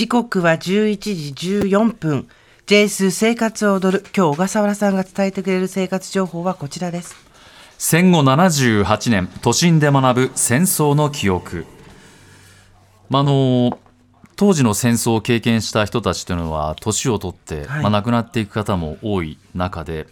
時刻は11時14分。JS 生活を踊る。今日小笠原さんが伝えてくれる生活情報はこちらです。戦後78年、都心で学ぶ戦争の記憶。まあ、あの当時の戦争を経験した人たちというのは年を取って、はいまあ、亡くなっていく方も多い中で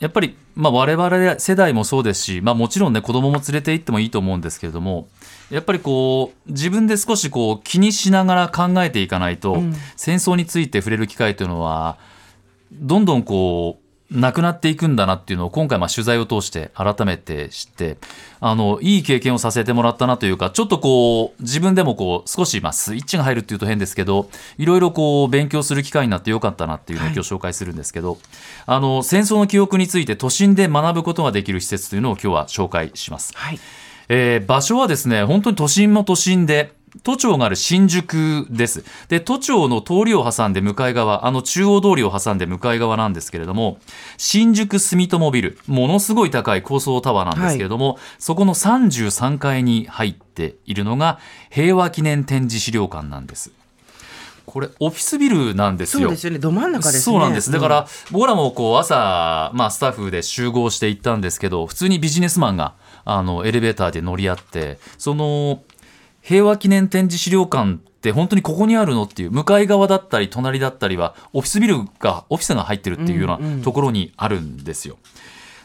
やっぱり、まあ、我々世代もそうですし、まあ、もちろんね子供も連れて行ってもいいと思うんですけれどもやっぱりこう自分で少しこう気にしながら考えていかないと、うん戦争について触れる機会というのはどんどんこうなくなっていくんだなっていうのを今回まあ取材を通して改めて知ってあのいい経験をさせてもらったなというかちょっとこう自分でもこう少しまあスイッチが入るっていうと変ですけどいろいろこう勉強する機会になってよかったなっていうのをはい今日紹介するんですけど、あの戦争の記憶について都心で学ぶことができる施設というのを今日は紹介します。はい。えー場所はですね、本当に都心も都心で、都庁がある新宿です。で、都庁の通りを挟んで向かい側、あの中央通りを挟んで向かい側なんですけれども、新宿住友ビル、ものすごい高い高層タワーなんですけれども、そこの33階に入っているのが平和記念展示資料館なんです。これ、オフィスビルなんですよ。そうですよね。ど真ん中ですね。そうなんです。だから、僕らもこう朝、まあ、スタッフで集合して行ったんですけど、普通にビジネスマンがあのエレベーターで乗り合って、その平和記念展示資料館って本当にここにあるのっていう、向かい側だったり、隣だったりは、オフィスビルが、オフィスが入ってるっていうよううんうなんところにあるんですよ。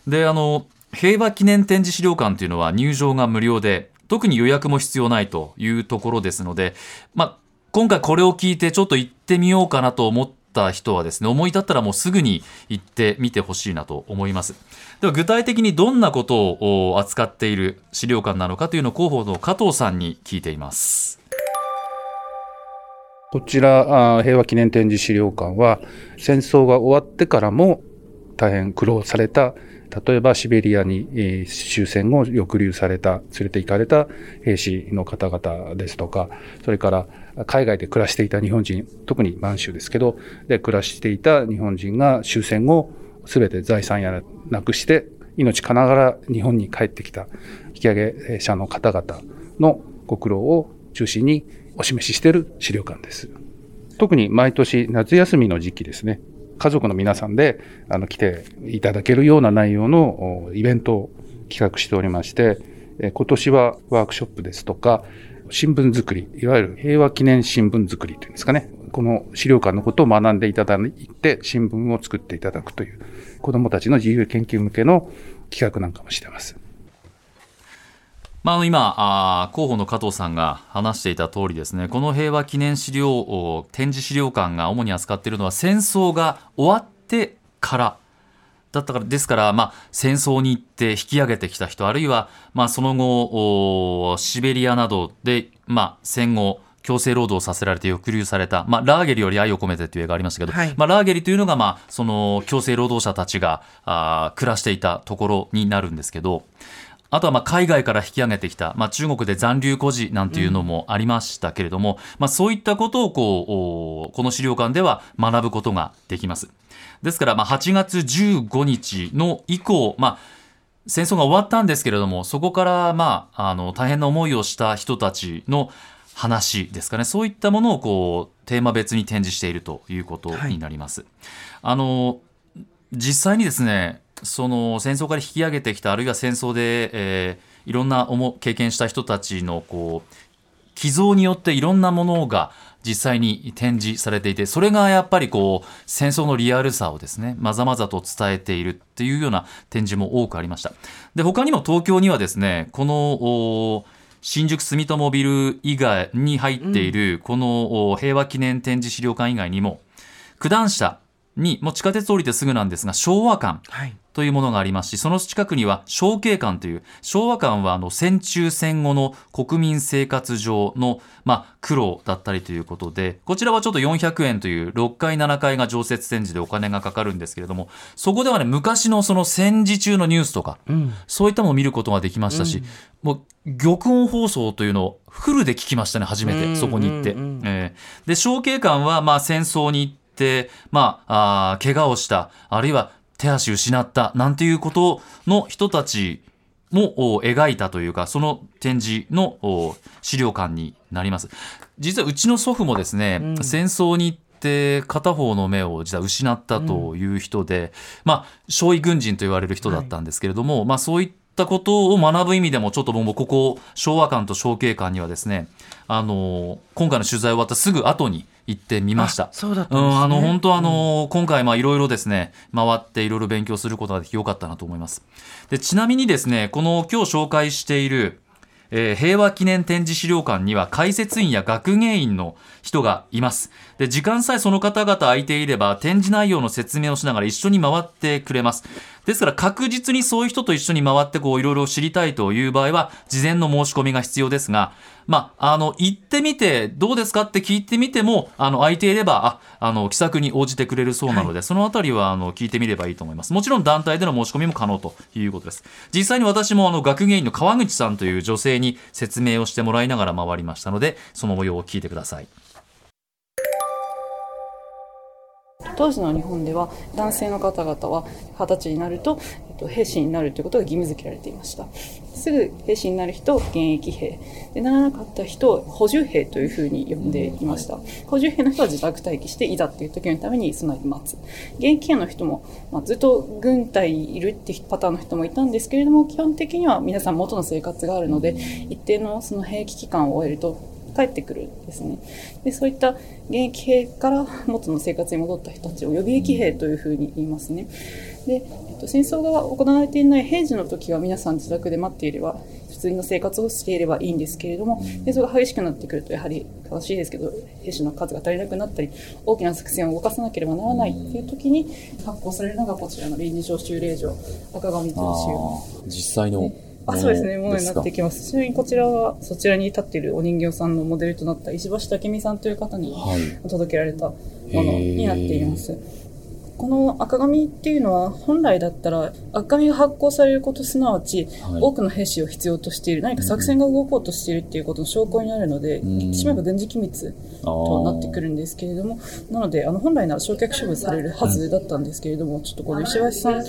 で、あの、平和記念展示資料館というのは入場が無料で、特に予約も必要ないというところですので、まあ、今回これを聞いてちょっと行ってみようかなと思った人はですね、思い立ったらもうすぐに行ってみてほしいなと思います。では具体的にどんなことを扱っている資料館なのかというのを広報の加藤さんに聞いています。こちら、平和記念展示資料館は、戦争が終わってからも大変苦労された、例えばシベリアに、終戦後抑留された、連れて行かれた兵士の方々ですとか、それから海外で暮らしていた日本人、特に満州ですけど、で暮らしていた日本人が終戦後、すべて財産やなくして、命かながら日本に帰ってきた引き上げ者の方々のご苦労を中心にお示ししている資料館です。特に毎年夏休みの時期ですね、家族の皆さんであの来ていただけるような内容のイベントを企画しておりまして、今年はワークショップですとか、新聞作り、いわゆる平和記念新聞作りというんですかね、この資料館のことを学んでいただいて、新聞を作っていただくという、子どもたちの自由研究向けの企画なんかもしてます。まあ、あの今あー広報の加藤さんが話していた通りですねこの平和記念資料お展示資料館が主に扱っているのは戦争が終わってからだったからですから、まあ、戦争に行って引き上げてきた人あるいは、まあ、その後おシベリアなどで、まあ、戦後強制労働させられて抑留された、まあ、ラーゲリより愛を込めてという映画がありましたけど、はい。まあ、ラーゲリというのが、まあ、その強制労働者たちがあー暮らしていたところになるんですけどあとはまあ海外から引き上げてきた、まあ、中国で残留孤児なんていうのもありましたけれども、まあ、そういったことをこうおこの資料館では学ぶことができます。ですからまあ8月15日の以降、まあ、戦争が終わったんですけれどもそこからまああの大変な思いをした人たちの話ですかねそういったものをこうテーマ別に展示しているということになります。あの実際にですねその戦争から引き上げてきたあるいは戦争で、えーいろんな思経験した人たちのこう寄贈によっていろんなものが実際に展示されていてそれがやっぱりこう戦争のリアルさをですねまざまざと伝えているっていうような展示も多くありました。で他にも東京にはですねこの新宿住友ビル以外に入っているこの平和記念展示資料館以外にも九段下にもう地下鉄降りてすぐなんですが昭和館はい。というものがありますし、その近くには昭慶館という、昭和館はあの戦中戦後の国民生活上の、まあ、苦労だったりということで、こちらはちょっと400円という6階7階が常設展示でお金がかかるんですけれども、そこではね、昔のその戦時中のニュースとか、うん。そういったものを見ることができましたし、もう玉音放送というのをフルで聞きましたね、初めて、うんそこに行って。で、小慶館はまあ戦争に行って、まあ、あー怪我をした、あるいは手足失った、なんていうことの人たちもお描いたというか、その展示のお資料館になります。実はうちの祖父もですね、うん戦争に行って片方の目を実は失ったという人で、まあ、少尉軍人と言われる人だったんですけれども、まあそういったことを学ぶ意味でも、ちょっと僕もここ、昭和館と昭慶館にはですね、あの、今回の取材終わったすぐ後に行ってみましたあ。そうだったうんん、ですね。あの本当あの、今回まあいろいろですね回っていろいろ勉強することができてよかったなと思います。でちなみにですねこの今日紹介している、えー平和記念展示資料館には解説員や学芸員の人がいます。で時間さえその方々空いていれば展示内容の説明をしながら一緒に回ってくれます。ですから確実にそういう人と一緒に回ってこういろいろ知りたいという場合は事前の申し込みが必要ですが、まあ、あの、行ってみてどうですかって聞いてみても、あの、空いていれば、あ、あの、気さくに応じてくれるそうなので、そのあたりは、あの、聞いてみればいいと思います。もちろん団体での申し込みも可能ということです。実際に私も、あの、学芸員の川口さんという女性に説明をしてもらいながら回りましたので、その模様を聞いてください。当時の日本では男性の方々は二十歳になると、えっと、兵士になるということが義務付けられていました。すぐ兵士になる人を現役兵。でならなかった人を補充兵というふうに呼んでいました。補充兵の人は自宅待機していざっていう時のために備えて待つ。現役兵の人も、まあ、ずっと軍隊にいるってパターンの人もいたんですけれども基本的には皆さん元の生活があるので一定のその兵役期間を終えると帰ってくるんですね。で、そういった現役兵から元の生活に戻った人たちを予備役兵というふうに言いますね。で、えっと、戦争が行われていない平時の時は皆さん自宅で待っていれば、普通の生活をしていればいいんですけれども、戦争が激しくなってくると、やはり悲しいですけど、兵士の数が足りなくなったり、大きな作戦を動かさなければならないっていう時に発行されるのがこちらの臨時招集令状、赤紙という資料実際のあ、そうですね、ものになってきます。ちなみにこちらは、そちらに立っているお人形さんのモデルとなった石橋武美さんという方にはい届けられたものになっています。この赤紙っていうのは本来だったら赤紙が発行されることすなわち、はい。多くの兵士を必要としている何か作戦が動こうとしているっていうことの証拠になるので、ん言ってしまえば軍事機密となってくるんですけれどもなのであの本来なら焼却処分されるはずだったんですけれども、ちょっとこの石橋さん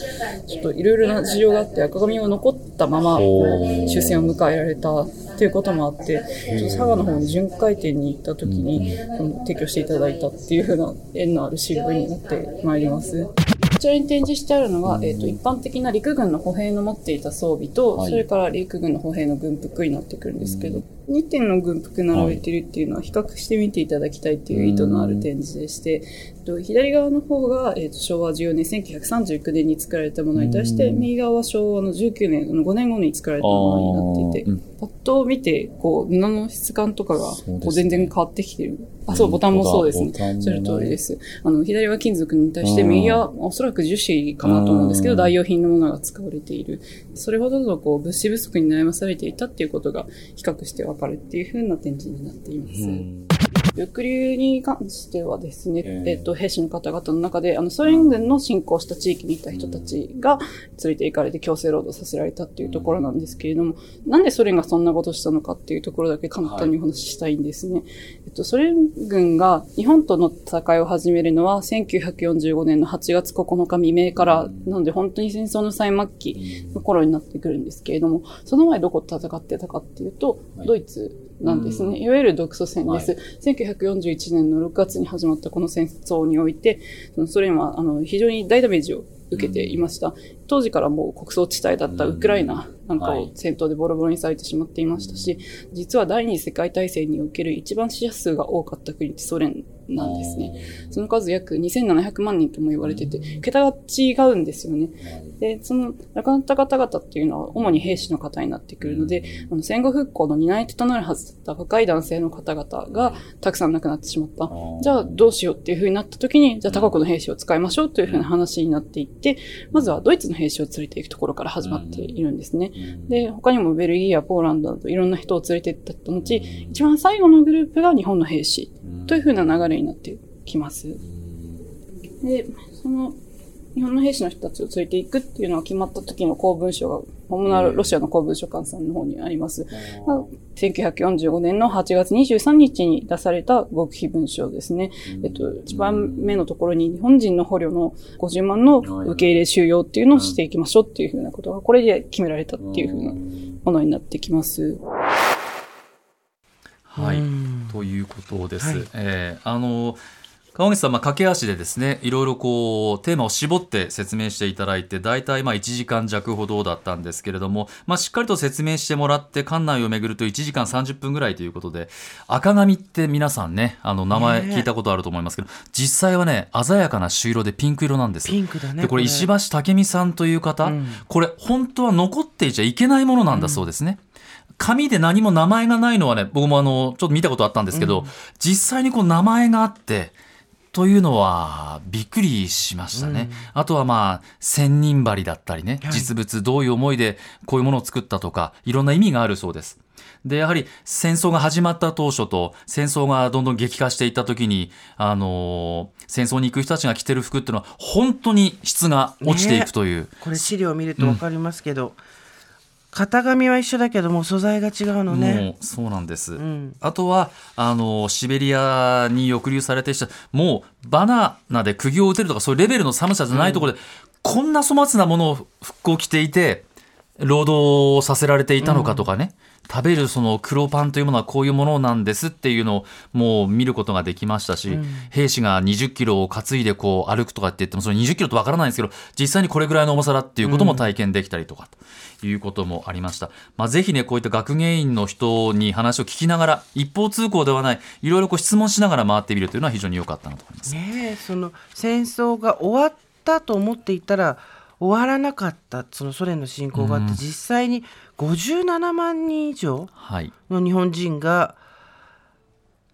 ちょっといろいろな事情があって赤紙を残ったまま終戦を迎えられたっていうこともあって、ちょっと佐賀の方に巡回展に行った時に、その提供していただいたっていう風な縁のある資料になってまいります。こちらに展示してあるのが、えっ、と、一般的な陸軍の歩兵の持っていた装備と、はい。それから陸軍の歩兵の軍服になってくるんですけど、2点の軍服並べてるっていうのは比較してみていただきたいっていう意図のある展示でして、と左側の方が、えっと昭和14年、1939年に作られたものに対して、右側は昭和の19年、5年後に作られたものになっていて、パッと見て、こう、布の質感とかが、こう全然変わってきてる。あ、そう、ボタンもそうですね。ボタンも。ね。それ通りです。あの、左は金属に対して、右はおそらく樹脂かなと思うんですけど、うん。代用品のものが使われている。それほどの、こう、物資不足に悩まされていたっていうことが、比較してわかるっていう風な展示になっています。抑留に関してはですね、ええ。えっと、兵士の方々の中で、あの、ソ連軍の侵攻した地域にいた人たちが連れて行かれて強制労働させられたっていうところなんですけれども、なんでソ連がそんなことをしたのかっていうところだけ簡単にお話ししたいんですね。えっと、ソ連軍が日本との戦いを始めるのは1945年の8月9日未明から、なので本当に戦争の最末期の頃になってくるんですけれども、その前どこと戦ってたかっていうと、はい。ドイツなんですね。いわゆる独ソ戦です。1941年の6月に始まったこの戦争において、そのソ連はあの非常に大ダメージを受けていました。当時からもう国葬地帯だったウクライナなんかはい。を戦闘でボロボロにされてしまっていましたし、実は第二次世界大戦における一番死者数が多かった国ってソ連なんですね。その数約2700万人とも言われてて、桁が違うんですよね。で、その亡くなった方々っていうのは主に兵士の方になってくるので、あの戦後復興の担い手となるはずだった若い男性の方々がたくさん亡くなってしまった。ー。じゃあどうしようっていう風になった時に、じゃあ他国の兵士を使いましょうという風な話になっていって、まずはドイツの兵士を連れていくところから始まっているんですね。で、他にもベルギーやポーランドなどいろんな人を連れて行った後、一番最後のグループが日本の兵士という風な流れになってきます。で、その日本の兵士の人たちを連れていくっていうのが決まった時の公文書が本物はロシアの公文書館さんの方にあります。まあ1945年の8月23日に出された極秘文書ですね。えっと、一番目のところに日本人の捕虜の50万の受け入れ収容っていうのをしていきましょうっていうふうなことが、これで決められたっていうふうなものになってきます。はいうん、ということです。はいえーあの川口さん、まあ、駆け足でですねいろいろこうテーマを絞って説明していただいて大体まあ1時間弱ほどだったんですけれども、まあ、しっかりと説明してもらって館内を巡ると1時間30分ぐらいということで赤髪って皆さんねあの名前聞いたことあると思いますけど、実際はね鮮やかな朱色でピンク色なんですよ。ピンクだねでこれ石橋武美さんという方、うん。これ本当は残っていちゃいけないものなんだそうですね。紙で何も名前がないのはね僕もあのちょっと見たことあったんですけど、実際にこう名前があってというのはびっくりしましたね、あとはまあ千人針だったりね、はい。実物どういう思いでこういうものを作ったとかいろんな意味があるそうです。でやはり戦争が始まった当初と戦争がどんどん激化していった時に、あのー戦争に行く人たちが着てる服っていうのは本当に質が落ちていくという、これ資料を見ると分かりますけど、型紙は一緒だけども素材が違うのね。もうそうなんです、ん。あとはあのシベリアに抑留されてる人もうバナナで釘を打てるとかそういうレベルの寒さじゃないところで、こんな粗末なものを服を着ていて労働させられていたのかとかね、食べるその黒パンというものはこういうものなんですっていうのをもう見ることができましたし、兵士が20キロを担いでこう歩くとかって言ってもその20キロとわからないんですけど実際にこれぐらいの重さだっていうことも体験できたりとかということもありました、まあ、ぜひねこういった学芸員の人に話を聞きながら一方通行ではないいろいろこう質問しながら回ってみるというのは非常に良かったなと思います。ねえその戦争が終わったと思っていたら終わらなかったそのソ連の侵攻があって、うん。実際に57万人以上はい。の日本人が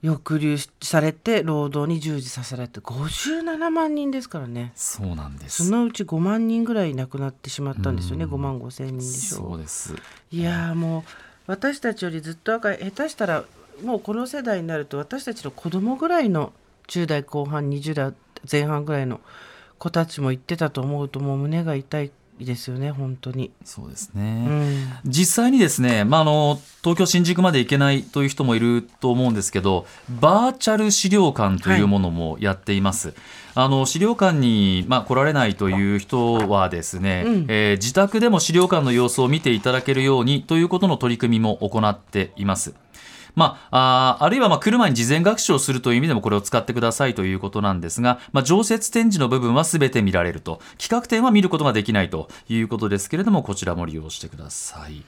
抑留されて労働に従事させられて57万人ですからね。そうなんです。そのうち5万人ぐらい亡くなってしまったんですよね、うん。5万5千人でしょそうです。いやーもう私たちよりずっと若い下手したらもうこの世代になると私たちの子供ぐらいの10代後半20代前半ぐらいの子たちも言ってたと思うともう胸が痛いですよね本当に。そうですうね、ん。実際にですね、まあ、あの東京新宿まで行けないという人もいると思うんですけどバーチャル資料館というものもやっています、あの資料館に、まあ、来られないという人はですね、うん。えー自宅でも資料館の様子を見ていただけるようにということの取り組みも行っていますまあ、あるいはまあ来る前に事前学習をするという意味でもこれを使ってくださいということなんですが、まあ、常設展示の部分は全て見られると企画展は見ることができないということですけれどもこちらも利用してください。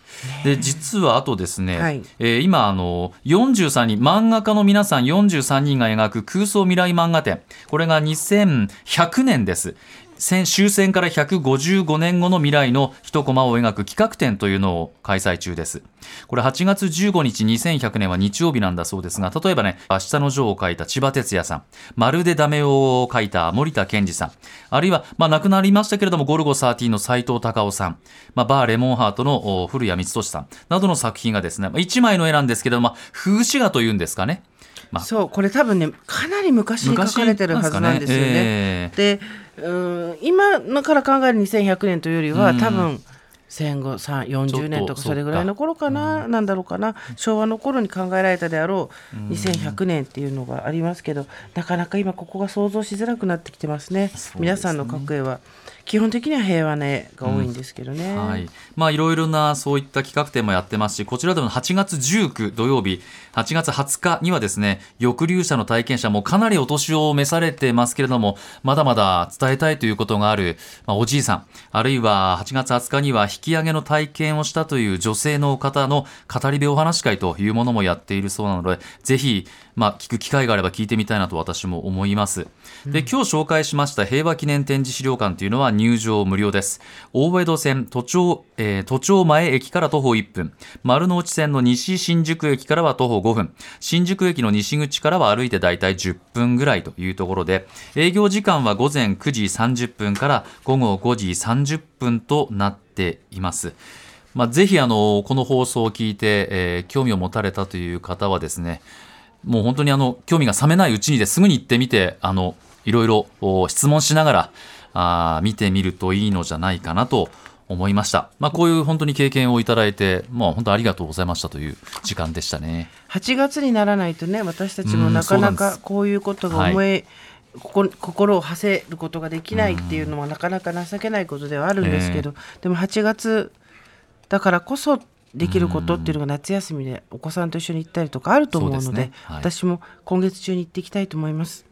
で実はあとですね、はいえー今あの43人漫画家の皆さん43人が描く空想未来漫画展これが2100年です。戦終戦から155年後の未来の一コマを描く企画展というのを開催中です。これ8月15日2100年は日曜日なんだそうですが、例えばね、明日のジョーを書いた千葉哲也さん、まるでダメを書いた森田健二さん、あるいは、まあ亡くなりましたけれども、ゴルゴ13の斎藤隆夫さん、まあバーレモンハートの古谷光俊さん、などの作品がですね、1枚の絵なんですけれども、風刺画というんですかね。まあ。そうこれ多分ねかなり昔に書かれてるはずなんですよね。えーでうん今のから考える2100年というよりは、うん。多分戦後さ40年とかそれぐらいの頃かな、なんだろうかな。昭和の頃に考えられたであろう2100年っていうのがありますけどなかなか今ここが想像しづらくなってきてますね。すね。皆さんの描く絵は基本的には平和な絵が多いんですけどね、はい、まあいろいろなそういった企画展もやってますし、こちらでも8月19土曜日、8月20日にはですね、抑留者の体験者もかなりお年を召されてますけれども、まだまだ伝えたいということがある、まあ、おじいさん、あるいは8月20日には引き上げの体験をしたという女性の方の語り部お話会というものもやっているそうなので、ぜひ、まあ、聞く機会があれば聞いてみたいなと私も思います。で、今日紹介しました平和記念展示資料館というのは入場無料です。大江戸線都庁、えー都庁前駅から徒歩1分、丸の内線の西新宿駅からは徒歩5分、新宿駅の西口からは歩いてだいたい10分ぐらいというところで、営業時間は午前9時30分から午後5時30分となっています。まあ、ぜひあのこの放送を聞いて、えー興味を持たれたという方はですねもう本当にあの興味が冷めないうちにですぐに行ってみてあのいろいろ質問しながらあー見てみるといいのじゃないかなと思いました。まあ、こういう本当に経験をいただいて、もう本当ありがとうございましたという時間でしたね。8月にならないとね私たちもうんなかなかこういうことが思い、ここ心を馳せることができないっていうのはなかなか情けないことではあるんですけど、でも8月だからこそできることっていうのが夏休みでお子さんと一緒に行ったりとかあると思うのでねはい私も今月中に行っていきたいと思います。